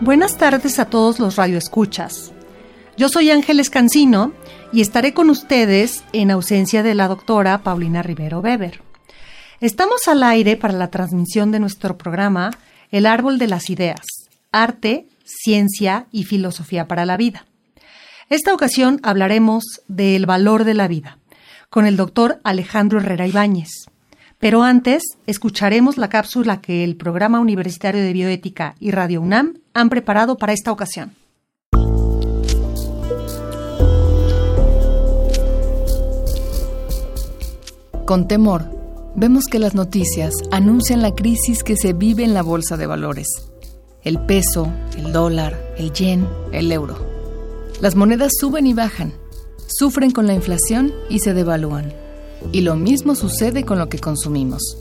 Buenas tardes a todos los radioescuchas. Yo soy Ángeles Cancino y estaré con ustedes en ausencia de la doctora Paulina Rivero Weber. Estamos al aire para la transmisión de nuestro programa El Árbol de las Ideas, Arte, Ciencia y Filosofía para la Vida. Esta ocasión hablaremos del valor de la vida con el doctor Alejandro Herrera Ibáñez. Pero antes, escucharemos la cápsula que el Programa Universitario de Bioética y Radio UNAM han preparado para esta ocasión. Con temor, vemos que las noticias anuncian la crisis que se vive en la bolsa de valores. El peso, el dólar, el yen, el euro. Las monedas suben y bajan, sufren con la inflación y se devalúan. Y lo mismo sucede con lo que consumimos.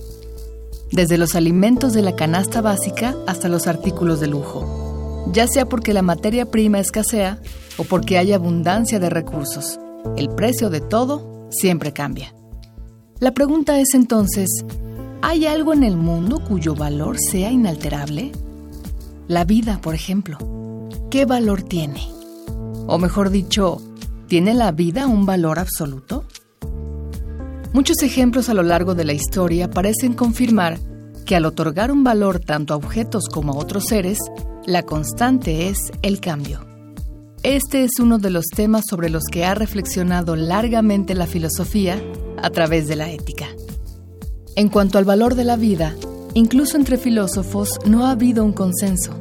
Desde los alimentos de la canasta básica hasta los artículos de lujo. Ya sea porque la materia prima escasea o porque hay abundancia de recursos, el precio de todo siempre cambia. La pregunta es entonces, ¿hay algo en el mundo cuyo valor sea inalterable? La vida, por ejemplo. ¿Qué valor tiene? O mejor dicho, ¿tiene la vida un valor absoluto? Muchos ejemplos a lo largo de la historia parecen confirmar que al otorgar un valor tanto a objetos como a otros seres, la constante es el cambio. Este es uno de los temas sobre los que ha reflexionado largamente la filosofía a través de la ética. En cuanto al valor de la vida, incluso entre filósofos no ha habido un consenso.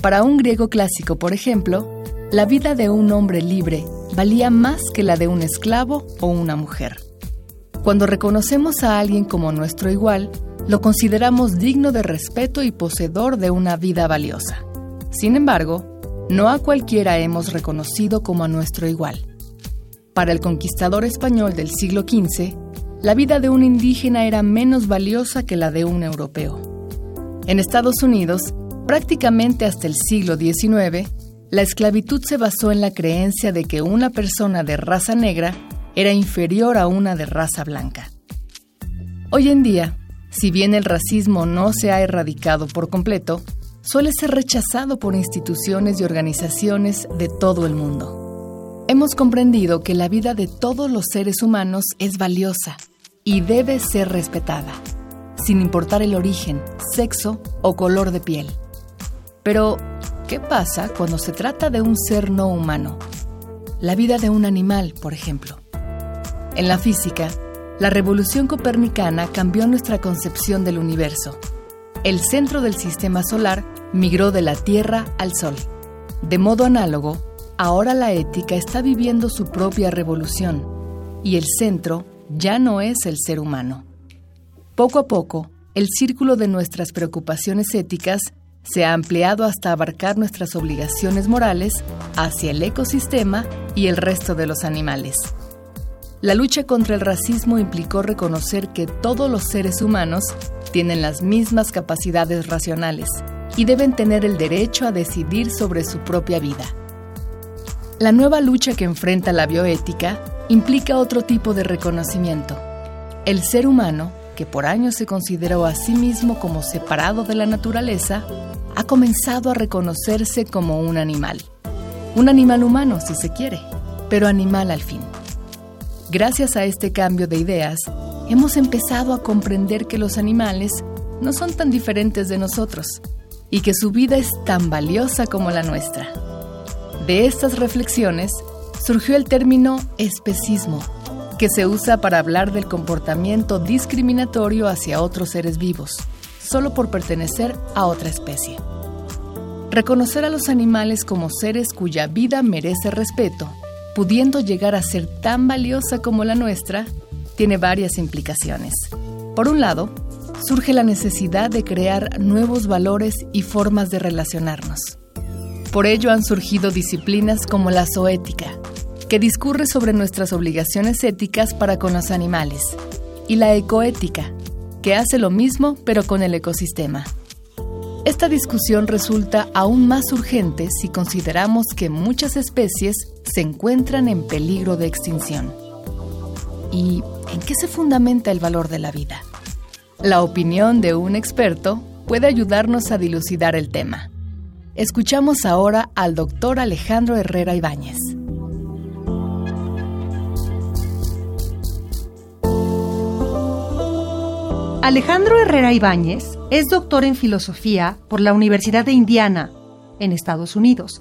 Para un griego clásico, por ejemplo, la vida de un hombre libre valía más que la de un esclavo o una mujer. Cuando reconocemos a alguien como nuestro igual, lo consideramos digno de respeto y poseedor de una vida valiosa. Sin embargo, no a cualquiera hemos reconocido como a nuestro igual. Para el conquistador español del siglo XV, la vida de un indígena era menos valiosa que la de un europeo. En Estados Unidos, prácticamente hasta el siglo XIX, la esclavitud se basó en la creencia de que una persona de raza negra era inferior a una de raza blanca. Hoy en día, si bien el racismo no se ha erradicado por completo, suele ser rechazado por instituciones y organizaciones de todo el mundo. Hemos comprendido que la vida de todos los seres humanos es valiosa y debe ser respetada, sin importar el origen, sexo o color de piel. Pero, ¿qué pasa cuando se trata de un ser no humano? La vida de un animal, por ejemplo. En la física, la revolución copernicana cambió nuestra concepción del universo. El centro del sistema solar migró de la Tierra al Sol. De modo análogo, ahora la ética está viviendo su propia revolución y el centro ya no es el ser humano. Poco a poco, el círculo de nuestras preocupaciones éticas se ha ampliado hasta abarcar nuestras obligaciones morales hacia el ecosistema y el resto de los animales. La lucha contra el racismo implicó reconocer que todos los seres humanos tienen las mismas capacidades racionales y deben tener el derecho a decidir sobre su propia vida. La nueva lucha que enfrenta la bioética implica otro tipo de reconocimiento. El ser humano, que por años se consideró a sí mismo como separado de la naturaleza, ha comenzado a reconocerse como un animal. Un animal humano, si se quiere, pero animal al fin. Gracias a este cambio de ideas, hemos empezado a comprender que los animales no son tan diferentes de nosotros y que su vida es tan valiosa como la nuestra. De estas reflexiones surgió el término especismo, que se usa para hablar del comportamiento discriminatorio hacia otros seres vivos, solo por pertenecer a otra especie. Reconocer a los animales como seres cuya vida merece respeto pudiendo llegar a ser tan valiosa como la nuestra, tiene varias implicaciones. Por un lado, surge la necesidad de crear nuevos valores y formas de relacionarnos. Por ello han surgido disciplinas como la zoética, que discurre sobre nuestras obligaciones éticas para con los animales, y la ecoética, que hace lo mismo pero con el ecosistema. Esta discusión resulta aún más urgente si consideramos que muchas especies se encuentran en peligro de extinción. ¿Y en qué se fundamenta el valor de la vida? La opinión de un experto puede ayudarnos a dilucidar el tema. Escuchamos ahora al doctor Alejandro Herrera Ibáñez. Alejandro Herrera Ibáñez es doctor en filosofía por la Universidad de Indiana, en Estados Unidos,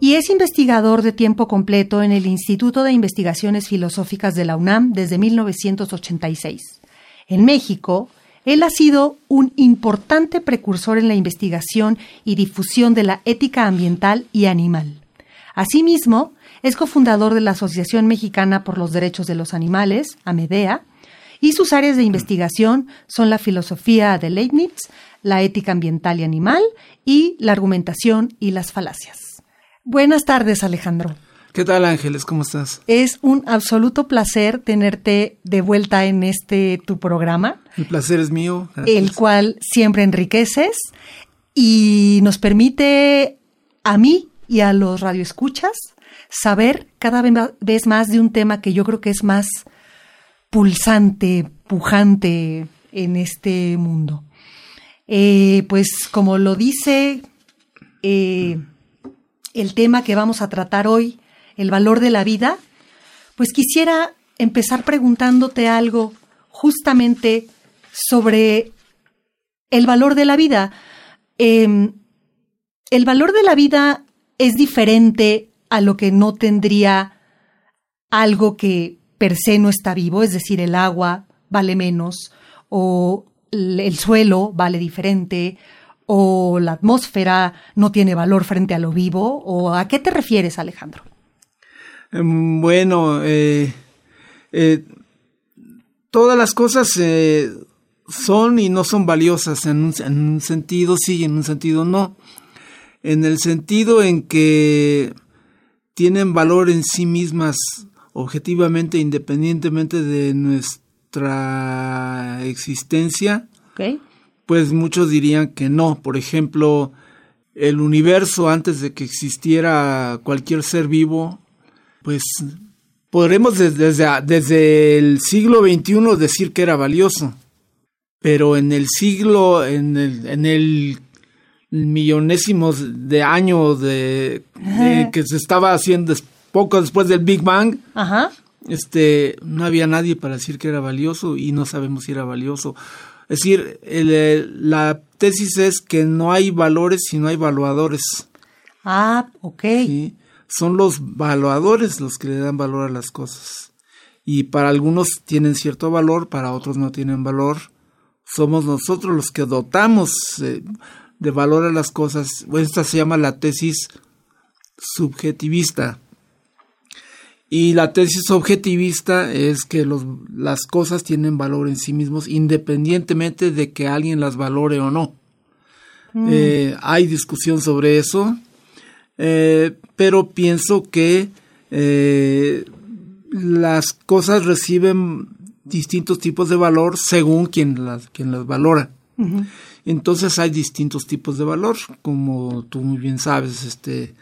y es investigador de tiempo completo en el Instituto de Investigaciones Filosóficas de la UNAM desde 1986. En México, él ha sido un importante precursor en la investigación y difusión de la ética ambiental y animal. Asimismo, es cofundador de la Asociación Mexicana por los Derechos de los Animales, AMEDEA, y sus áreas de investigación son la filosofía de Leibniz, la ética ambiental y animal y la argumentación y las falacias. Buenas tardes, Alejandro. ¿Qué tal, Ángeles? ¿Cómo estás? Es un absoluto placer tenerte de vuelta en este tu programa. El placer es mío. El cual siempre enriqueces y nos permite a mí y a los radioescuchas saber cada vez más de un tema que yo creo que es más pulsante, pujante en este mundo. Eh, pues como lo dice eh, el tema que vamos a tratar hoy, el valor de la vida, pues quisiera empezar preguntándote algo justamente sobre el valor de la vida. Em, el valor de la vida es diferente a lo que no tendría algo que per se no está vivo, es decir, el agua vale menos, o el suelo vale diferente, o la atmósfera no tiene valor frente a lo vivo, o a qué te refieres, Alejandro? Em, bueno, eh, eh, todas las cosas eh, son y no son valiosas en un, en un sentido sí y en un sentido no. En el sentido en que tienen valor en sí mismas objetivamente, independientemente de nuestra existencia, pues muchos dirían que no. Por ejemplo, el universo antes de que existiera cualquier ser vivo, pues podremos desde, desde, el siglo XXI decir que era valioso. Pero en el siglo, en el, en el millonésimos de años de, que se estaba haciendo poco después del Big Bang, este, no había nadie para decir que era valioso y no sabemos si era valioso. Es decir, la tesis es que no hay valores si no hay valuadores. Ah, ok. Son los valuadores los que le dan valor a las cosas. Y para algunos tienen cierto valor, para otros no tienen valor. Somos nosotros los que dotamos eh, de valor a las cosas. Esta se llama la tesis subjetivista. Y la tesis objetivista es que los, las cosas tienen valor en sí mismos independientemente de que alguien las valore o no. Mm. Eh, hay discusión sobre eso, eh, pero pienso que eh, las cosas reciben distintos tipos de valor según quien las, quien las valora. Entonces hay distintos tipos de valor, como tú muy bien sabes, este,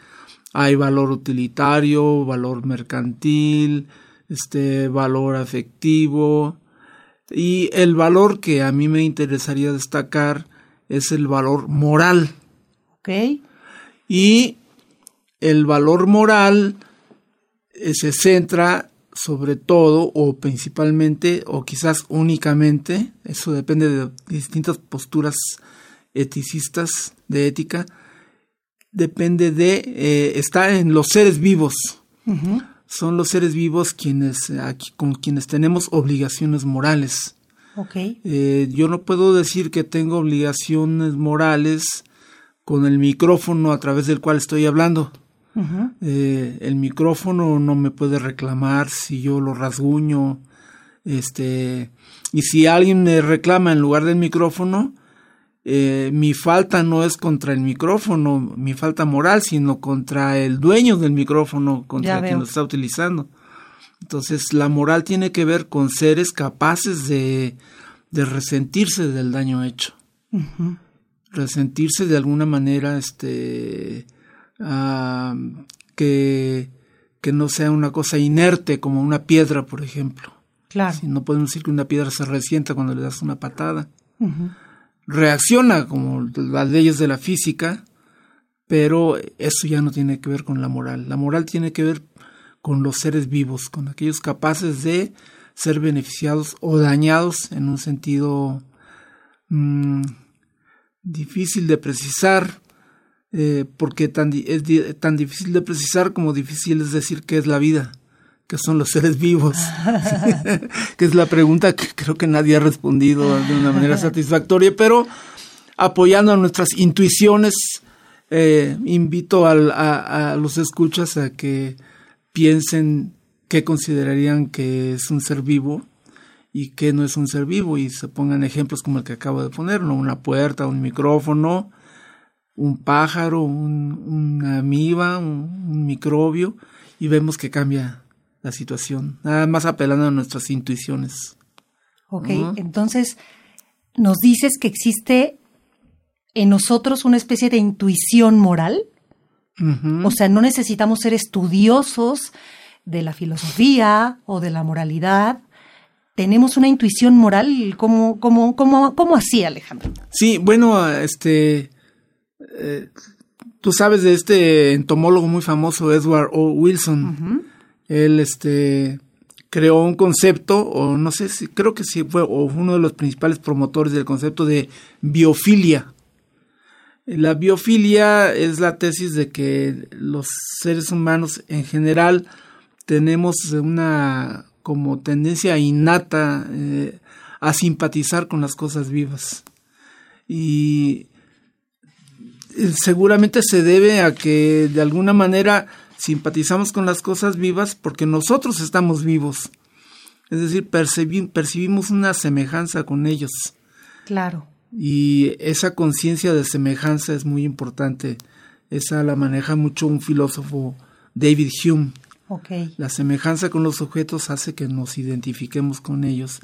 hay valor utilitario, valor mercantil, este valor afectivo y el valor que a mí me interesaría destacar es el valor moral. Ok. Y el valor moral eh, se centra sobre todo o principalmente o quizás únicamente, eso depende de distintas posturas eticistas de ética, depende de, eh, está en los seres vivos. Son los seres vivos quienes, aquí, con quienes tenemos obligaciones morales. Okay. Eh, yo no puedo decir que tengo obligaciones morales con el micrófono a través del cual estoy hablando. Eh, el micrófono no me puede reclamar si yo lo rasguño, Este, y si alguien me reclama en lugar del micrófono, eh, mi falta no es contra el micrófono, mi falta moral, sino contra el dueño del micrófono, contra quien lo está utilizando. Entonces, la moral tiene que ver con seres capaces de, de resentirse del daño hecho. Resentirse de alguna manera, este, que, que no sea una cosa inerte como una piedra, por ejemplo. Claro. no podemos decir que una piedra se resienta cuando le das una patada. Reacciona como las leyes de la física, pero eso ya no tiene que ver con la moral. La moral tiene que ver con los seres vivos, con aquellos capaces de ser beneficiados o dañados en un sentido mm, difícil de precisar, eh, porque tan, es tan difícil de precisar como difícil es decir qué es la vida que son los seres vivos? que es la pregunta que creo que nadie ha respondido de una manera satisfactoria, pero apoyando a nuestras intuiciones, eh, invito a, los escuchas a que piensen qué considerarían que es un ser vivo y qué no es un ser vivo y se pongan ejemplos como el que acabo de poner, una puerta, un micrófono, un pájaro, un, una amiba, un microbio y vemos que cambia la situación, nada más apelando a nuestras intuiciones. Ok, entonces nos dices que existe en nosotros una especie de intuición moral. O sea, no necesitamos ser estudiosos de la filosofía o de la moralidad. Tenemos una intuición moral, ¿cómo, cómo, cómo, cómo así, Alejandro? Sí, bueno, este, eh, tú sabes de este entomólogo muy famoso, Edward O. Wilson. Él este, creó un concepto, o no sé si, creo que sí fue uno de los principales promotores del concepto de biofilia. La biofilia es la tesis de que los seres humanos en general tenemos una como tendencia innata eh, a simpatizar con las cosas vivas. Y seguramente se debe a que de alguna manera simpatizamos con las cosas vivas porque nosotros estamos vivos. Es decir, percibimos una semejanza con ellos. Claro. Y esa conciencia de semejanza es muy importante. Esa la maneja mucho un filósofo, David Hume. Okay. La semejanza con los objetos hace que nos identifiquemos con ellos.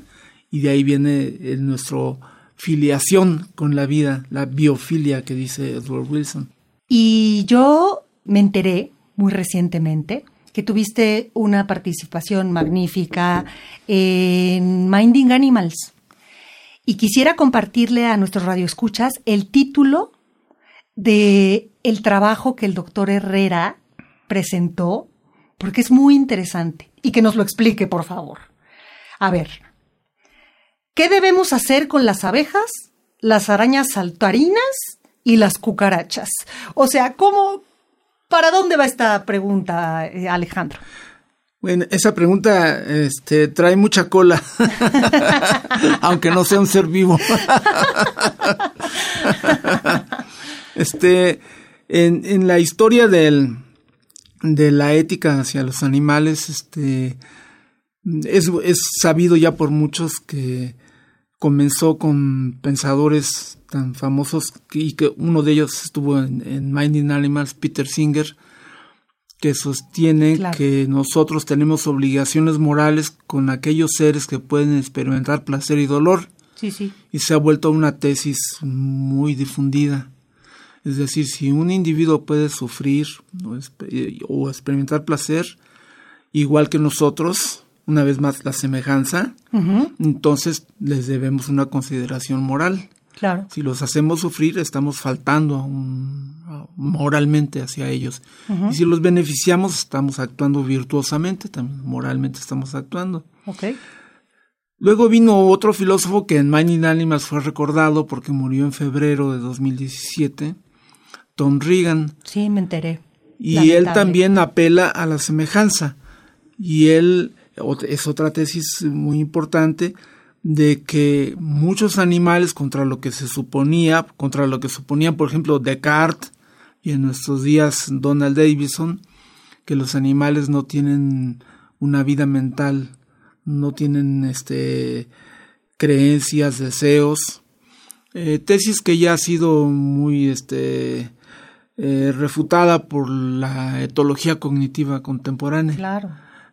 Y de ahí viene nuestra filiación con la vida, la biofilia que dice Edward Wilson. Y yo me enteré muy recientemente, que tuviste una participación magnífica en Minding Animals. Y quisiera compartirle a nuestros radioescuchas el título de el trabajo que el doctor Herrera presentó, porque es muy interesante. Y que nos lo explique, por favor. A ver, ¿qué debemos hacer con las abejas, las arañas saltarinas y las cucarachas? O sea, ¿cómo, ¿Para dónde va esta pregunta, eh, Alejandro? Bueno, esa pregunta este, trae mucha cola, aunque no sea un ser vivo. este, en, en, la historia del, de la ética hacia los animales, este, es, es sabido ya por muchos que comenzó con pensadores tan famosos y que uno de ellos estuvo en, Minding Animals, Peter Singer, que sostiene que nosotros tenemos obligaciones morales con aquellos seres que pueden experimentar placer y dolor. Sí, sí. Y se ha vuelto una tesis muy difundida. Es decir, si un individuo puede sufrir o experimentar placer, igual que nosotros, una vez más la semejanza, entonces les debemos una consideración moral. Claro. Si los hacemos sufrir, estamos faltando moralmente hacia ellos. Y si los beneficiamos, estamos actuando virtuosamente, también moralmente estamos actuando. Okay. Luego vino otro filósofo que en Mining Animals fue recordado porque murió en febrero de 2017, Tom Regan. Sí, me enteré. Y él también apela a la semejanza. Y él es otra tesis muy importante de que muchos animales contra lo que se suponía, contra lo que suponía por ejemplo Descartes y en nuestros días Donald Davidson, que los animales no tienen una vida mental no tienen este creencias, deseos. Eh, tesis que ya ha sido muy este eh, refutada por la etología cognitiva contemporánea. Claro.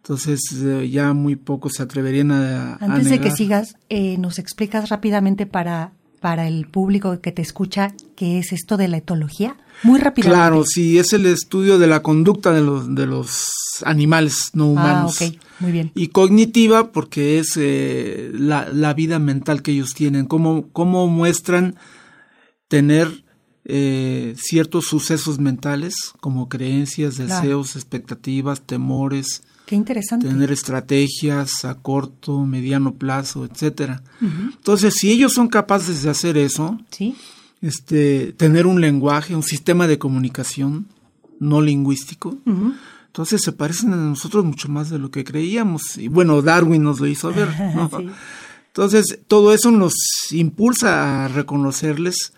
Entonces eh, ya muy pocos se atreverían a... Antes de que sigas, nos explicas rápidamente para, para el público que te escucha qué es esto de la etología. Muy rápidamente. Claro, sí, es el estudio de la conducta de los, de los animales no ah, humanos. Ah, ok, muy bien. Y cognitiva porque es eh, la, la, vida mental que ellos tienen, cómo, cómo muestran tener eh, ciertos sucesos mentales como creencias, deseos, expectativas, temores. Qué interesante. Tener estrategias a corto, mediano plazo, etcétera. Entonces, si ellos son capaces de hacer eso, ¿Sí? este, tener un lenguaje, un sistema de comunicación no lingüístico, entonces se parecen a nosotros mucho más de lo que creíamos. Y bueno, Darwin nos lo hizo ver. Entonces, todo eso nos impulsa a reconocerles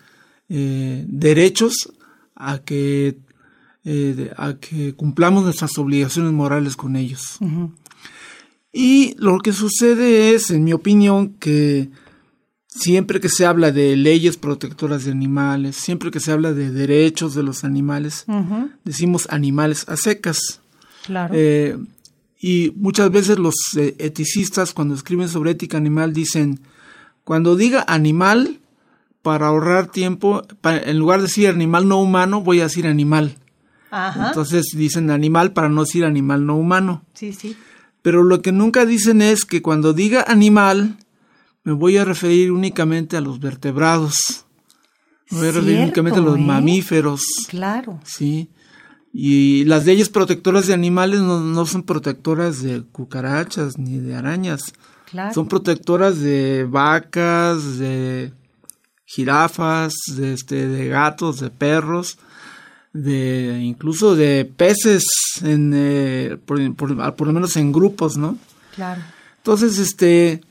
eh, derechos a que, eh, a que cumplamos nuestras obligaciones morales con ellos. Y lo que sucede es, en mi opinión, que siempre que se habla de leyes protectoras de animales, siempre que se habla de derechos de los animales, decimos animales a secas. Claro. Eh, y muchas veces los eticistas cuando escriben sobre ética animal dicen, cuando diga animal, para ahorrar tiempo, en lugar de decir animal no humano, voy a decir animal. Entonces dicen animal para no decir animal no humano. Sí, sí. Pero lo que nunca dicen es que cuando diga animal, me voy a referir únicamente a los vertebrados. Me voy a referir únicamente a los ¿eh? mamíferos. Claro. Sí. Y las leyes protectoras de animales no, son protectoras de cucarachas ni de arañas. Claro. Son protectoras de vacas, de jirafas, de, este, de gatos, de perros, de incluso de peces, en, eh, por, por, lo menos en grupos, ¿no? Claro. Entonces, este,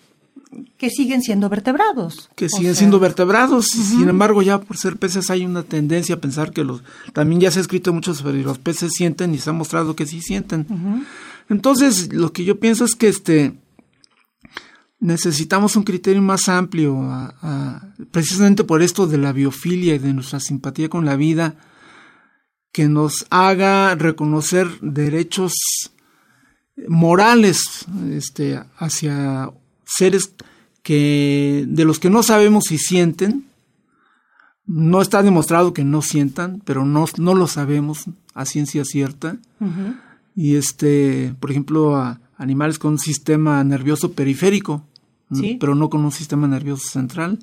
que siguen siendo vertebrados. Que siguen siendo vertebrados. Sin embargo, ya por ser peces hay una tendencia a pensar que los... También ya se ha escrito mucho sobre los peces sienten y se ha mostrado que sí sienten. Entonces, lo que yo pienso es que este necesitamos un criterio más amplio, precisamente por esto de la biofilia y de nuestra simpatía con la vida, que nos haga reconocer derechos morales este, hacia seres que de los que no sabemos si sienten, no está demostrado que no sientan, pero no, no lo sabemos a ciencia cierta. Y este, por ejemplo, a animales con un sistema nervioso periférico, pero no con un sistema nervioso central.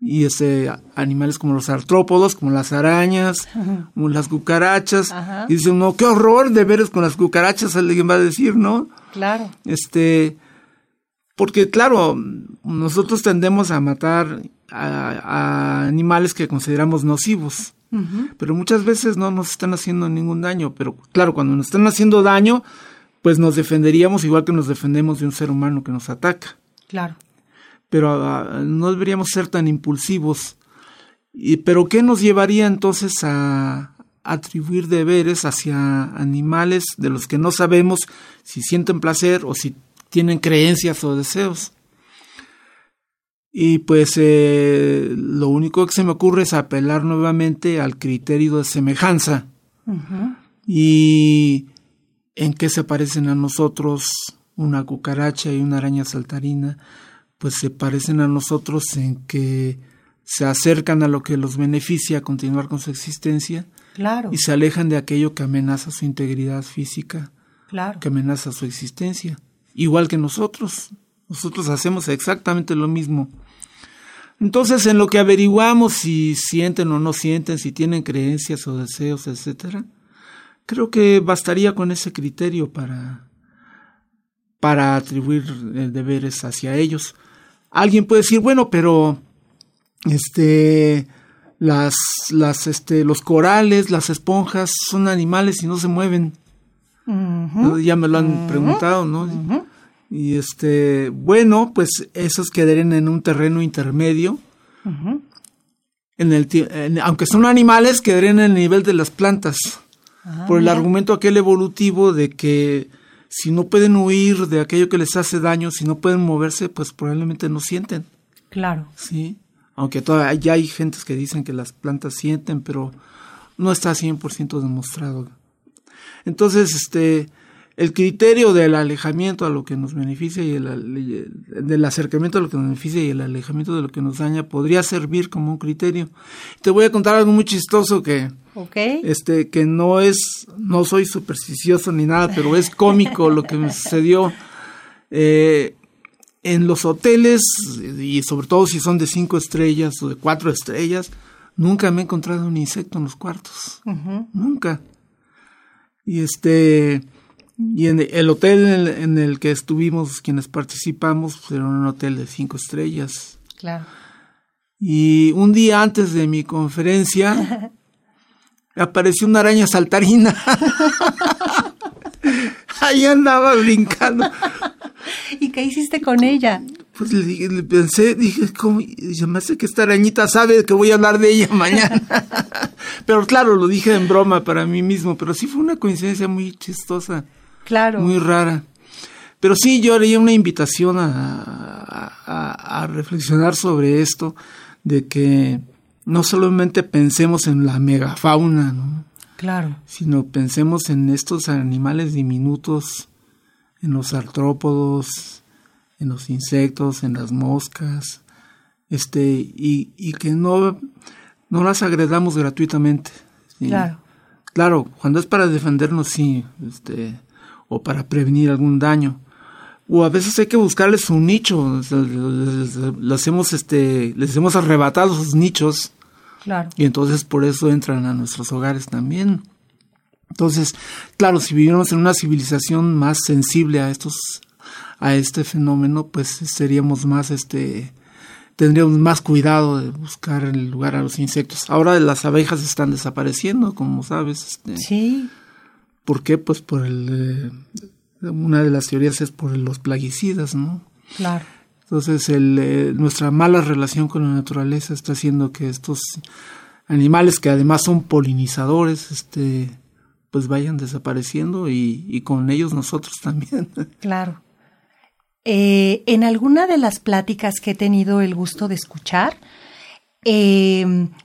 Y este, animales como los artrópodos, como las arañas, como las cucarachas. Y dicen, no, qué horror de veres con las cucarachas, alguien va a decir, ¿no? Claro. Este, porque claro, nosotros tendemos a matar a, animales que consideramos nocivos, pero muchas veces no nos están haciendo ningún daño, pero claro, cuando nos están haciendo daño, pues nos defenderíamos igual que nos defendemos de un ser humano que nos ataca. Claro. Pero ah, no deberíamos ser tan impulsivos. Y, pero ¿qué nos llevaría entonces a atribuir deberes hacia animales de los que no sabemos si sienten placer o si tienen creencias o deseos. Y pues eh, lo único que se me ocurre es apelar nuevamente al criterio de semejanza. Y en qué se parecen a nosotros una cucaracha y una araña saltarina, pues se parecen a nosotros en que se acercan a lo que los beneficia a continuar con su existencia claro. y se alejan de aquello que amenaza su integridad física, claro. que amenaza su existencia igual que nosotros. Nosotros hacemos exactamente lo mismo. Entonces, en lo que averiguamos si sienten o no sienten, si tienen creencias o deseos, etcétera, creo que bastaría con ese criterio para, para atribuir eh, deberes hacia ellos. Alguien puede decir, bueno, pero este las, las, este, los corales, las esponjas son animales y no se mueven. Ya me lo han preguntado, ¿no? Y este, bueno, pues esos quedarían en un terreno intermedio. en el, aunque son animales, quedarían en el nivel de las plantas. Ah, por el argumento aquel evolutivo de que si no pueden huir de aquello que les hace daño, si no pueden moverse, pues probablemente no sienten. Claro. Sí. Aunque todavía ya hay gentes que dicen que las plantas sienten, pero no está 100% demostrado. Entonces, este, el criterio del alejamiento a lo que nos beneficia y el, del acercamiento a lo que nos beneficia y el alejamiento de lo que nos daña podría servir como un criterio. Te voy a contar algo muy chistoso que este que no es no soy supersticioso ni nada, pero es cómico lo que me sucedió eh, en los hoteles y sobre todo si son de cinco estrellas o de cuatro estrellas. Nunca me he encontrado un insecto en los cuartos. Nunca. Y este y en el hotel en el, que estuvimos, quienes participamos, pues, era un hotel de cinco estrellas. Claro. Y un día antes de mi conferencia, apareció una araña saltarina. Ahí andaba brincando. ¿Y qué hiciste con ella? Pues le, le pensé, dije, ¿cómo? Me hace que esta arañita sabe que voy a hablar de ella mañana. pero claro, lo dije en broma para mí mismo, pero sí fue una coincidencia muy chistosa. Claro. Muy rara. Pero sí, yo haría una invitación a, a, reflexionar sobre esto, de que no solamente pensemos en la megafauna, ¿no? Claro. Sino pensemos en estos animales diminutos, en los artrópodos, en los insectos, en las moscas, este, y, y que no, no las agredamos gratuitamente. Claro. Claro, cuando es para defendernos, sí, este, o para prevenir algún daño. O a veces hay que buscarles un nicho, les, hemos, este, les hemos arrebatado sus nichos. Claro. Y entonces por eso entran a nuestros hogares también. Entonces, claro, si viviéramos en una civilización más sensible a estos, a este fenómeno, pues seríamos más, este, tendríamos más cuidado de buscar el lugar a los insectos. Ahora las abejas están desapareciendo, como sabes. Este, sí. ¿Por qué? Pues por el... Eh, una de las teorías es por los plaguicidas, ¿no? Claro. Entonces, el, eh, nuestra mala relación con la naturaleza está haciendo que estos animales, que además son polinizadores, este, pues vayan desapareciendo y, y con ellos nosotros también. Claro. Eh, en alguna de las pláticas que he tenido el gusto de escuchar,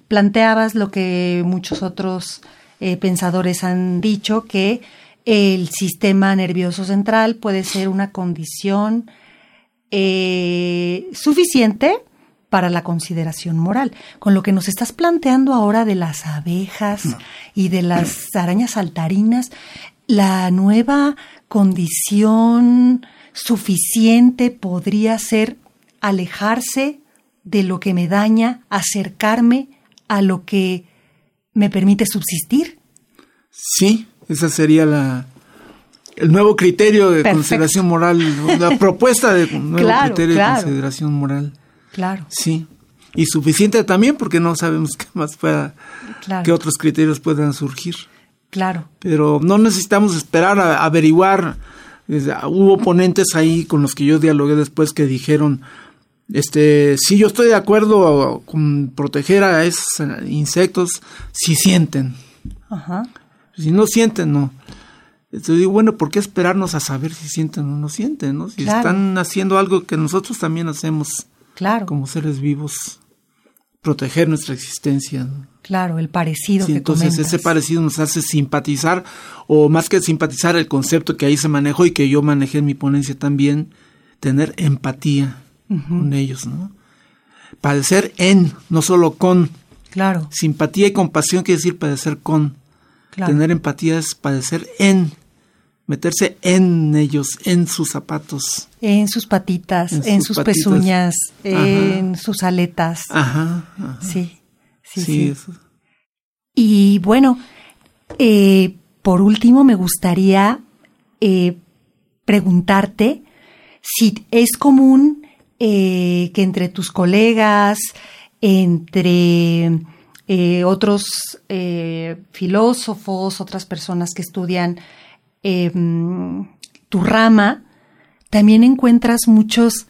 planteabas lo que muchos otros eh, pensadores han dicho que el sistema nervioso central puede ser una condición eh, suficiente para la consideración moral. Con lo que nos estás planteando ahora de las abejas y de las arañas saltarinas, la nueva condición suficiente podría ser alejarse de lo que me daña, acercarme a lo que me permite subsistir. Sí, esa sería la el nuevo criterio de consideración moral, la propuesta de un nuevo criterio de consideración moral. Claro. Sí. Y suficiente también porque no sabemos qué más pueda, qué otros criterios puedan surgir. Claro. Pero no necesitamos esperar a averiguar. Hubo ponentes ahí con los que yo dialogué después que dijeron, este, sí, yo estoy de acuerdo con proteger a esos insectos si sienten. Ajá. Si no sienten, no. Entonces digo, bueno, ¿por qué esperarnos a saber si sienten o no sienten? ¿no? Si están haciendo algo que nosotros también hacemos claro. como seres vivos, proteger nuestra existencia. Claro, el parecido sí, entonces ese parecido nos hace simpatizar, o más que simpatizar, el concepto que ahí se manejó y que yo manejé en mi ponencia también, tener empatía con ellos, ¿no? Padecer en, no solo con. Claro. Simpatía y compasión quiere decir padecer con. Tener empatía es padecer en, meterse en ellos, en sus zapatos. En sus patitas, en, sus, pezuñas, en sus aletas. Ajá. Sí, sí, sí. Y bueno, eh, por último me gustaría eh, preguntarte si es común eh, que entre tus colegas, entre eh, otros eh, filósofos, otras personas que estudian em, tu rama, también encuentras muchos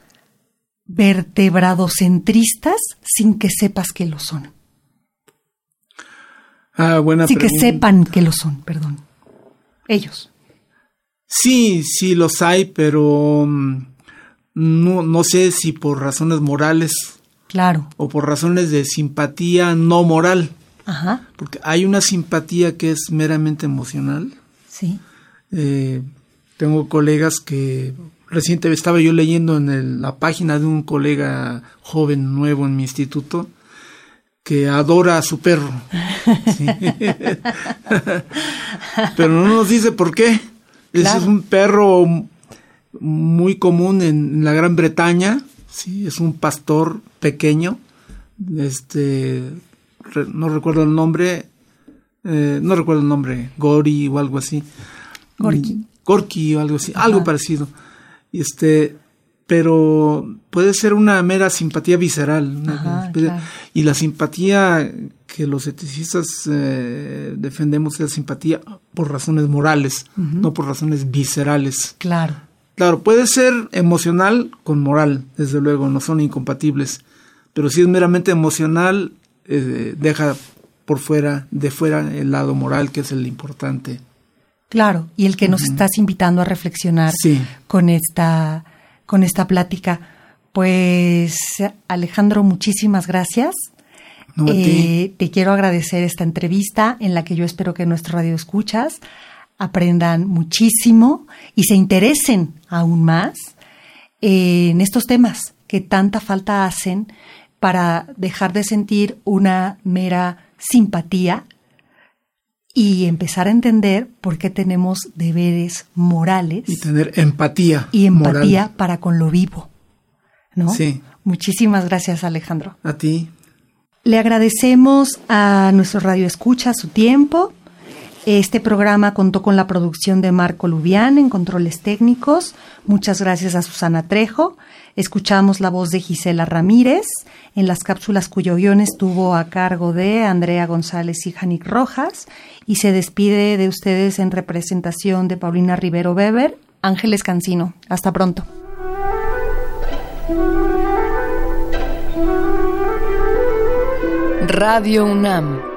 vertebradocentristas sin que sepas que lo son. Ah, buena Sin que sepan que lo son, perdón. Ellos. Sí, sí los hay, pero mm, no, no sé si por razones morales. Claro. O por razones de simpatía no moral. Ajá. Porque hay una simpatía que es meramente emocional. Sí. Eh, tengo colegas que recientemente estaba yo leyendo en la página de un colega joven nuevo en mi instituto que adora a su perro. Pero no nos dice por qué. Ese es un perro muy común en, la Gran Bretaña. Sí, es un pastor pequeño. Este, no recuerdo el nombre. Eh, no recuerdo el nombre. Gori o algo así. Gorky. Gorky o algo así. Algo parecido. Este, pero puede ser una mera simpatía visceral. Y la simpatía que los eticistas eh, defendemos es la simpatía por razones morales, no por razones viscerales. Claro. Claro, puede ser emocional con moral, desde luego, no son incompatibles, pero si es meramente emocional, eh, deja por fuera, de fuera el lado moral, que es el importante. Claro, y el que nos estás invitando a reflexionar con esta con esta plática. Pues Alejandro, muchísimas gracias. Eh, te quiero agradecer esta entrevista en la que yo espero que nuestro radio escuchas aprendan muchísimo y se interesen aún más en estos temas que tanta falta hacen para dejar de sentir una mera simpatía y empezar a entender por qué tenemos deberes morales. Y tener empatía. Y empatía para con lo vivo. ¿No? Sí. Muchísimas gracias, Alejandro. A ti. Le agradecemos a nuestro Radio Escucha su tiempo. Este programa contó con la producción de Marco Lubián en controles técnicos. Muchas gracias a Susana Trejo. Escuchamos la voz de Gisela Ramírez en las cápsulas cuyo guion estuvo a cargo de Andrea González y Janik Rojas y se despide de ustedes en representación de Paulina Rivero Weber, Ángeles Cancino. Hasta pronto. Radio UNAM